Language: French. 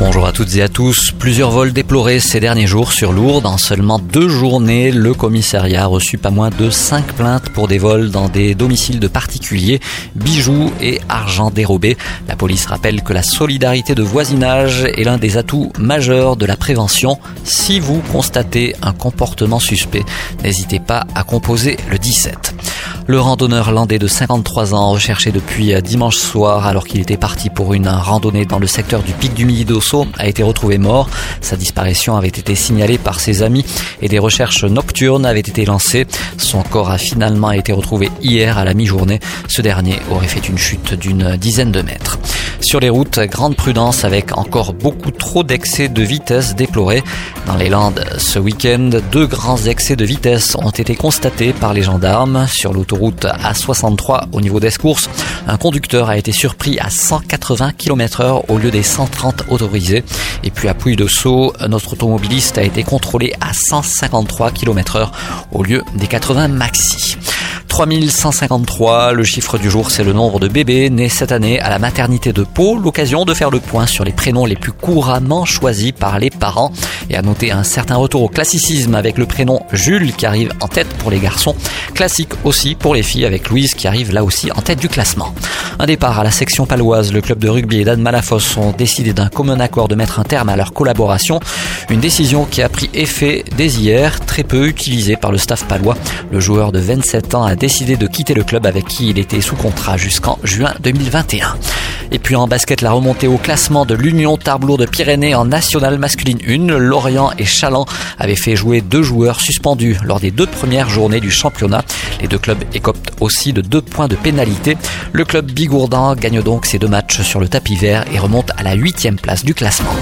Bonjour à toutes et à tous. Plusieurs vols déplorés ces derniers jours sur Lourdes. En seulement deux journées, le commissariat a reçu pas moins de cinq plaintes pour des vols dans des domiciles de particuliers, bijoux et argent dérobé. La police rappelle que la solidarité de voisinage est l'un des atouts majeurs de la prévention. Si vous constatez un comportement suspect, n'hésitez pas à composer le 17. Le randonneur landais de 53 ans, recherché depuis dimanche soir alors qu'il était parti pour une randonnée dans le secteur du pic du Midi d'Osso, a été retrouvé mort. Sa disparition avait été signalée par ses amis et des recherches nocturnes avaient été lancées. Son corps a finalement été retrouvé hier à la mi-journée. Ce dernier aurait fait une chute d'une dizaine de mètres. Sur les routes, grande prudence avec encore beaucoup trop d'excès de vitesse déplorés. Dans les Landes, ce week-end, deux grands excès de vitesse ont été constatés par les gendarmes. Sur l'autoroute A63 au niveau d'Escourse, un conducteur a été surpris à 180 km heure au lieu des 130 autorisés. Et puis à Puy de Sceaux, notre automobiliste a été contrôlé à 153 km heure au lieu des 80 maxi. 3153, le chiffre du jour, c'est le nombre de bébés nés cette année à la maternité de Pau. L'occasion de faire le point sur les prénoms les plus couramment choisis par les parents et à noter un certain retour au classicisme avec le prénom Jules qui arrive en tête pour les garçons. Classique aussi pour les filles avec Louise qui arrive là aussi en tête du classement. Un départ à la section paloise, le club de rugby et d'Anne Malafos ont décidé d'un commun accord de mettre un terme à leur collaboration. Une décision qui a pris effet dès hier, très peu utilisée par le staff palois. Le joueur de 27 ans a décidé de quitter le club avec qui il était sous contrat jusqu'en juin 2021. Et puis en basket, la remontée au classement de l'Union Tarblour de Pyrénées en Nationale masculine 1. Lorient et Chaland avaient fait jouer deux joueurs suspendus lors des deux premières journées du championnat. Les deux clubs écoptent aussi de deux points de pénalité. Le club bigourdan gagne donc ses deux matchs sur le tapis vert et remonte à la huitième place du classement.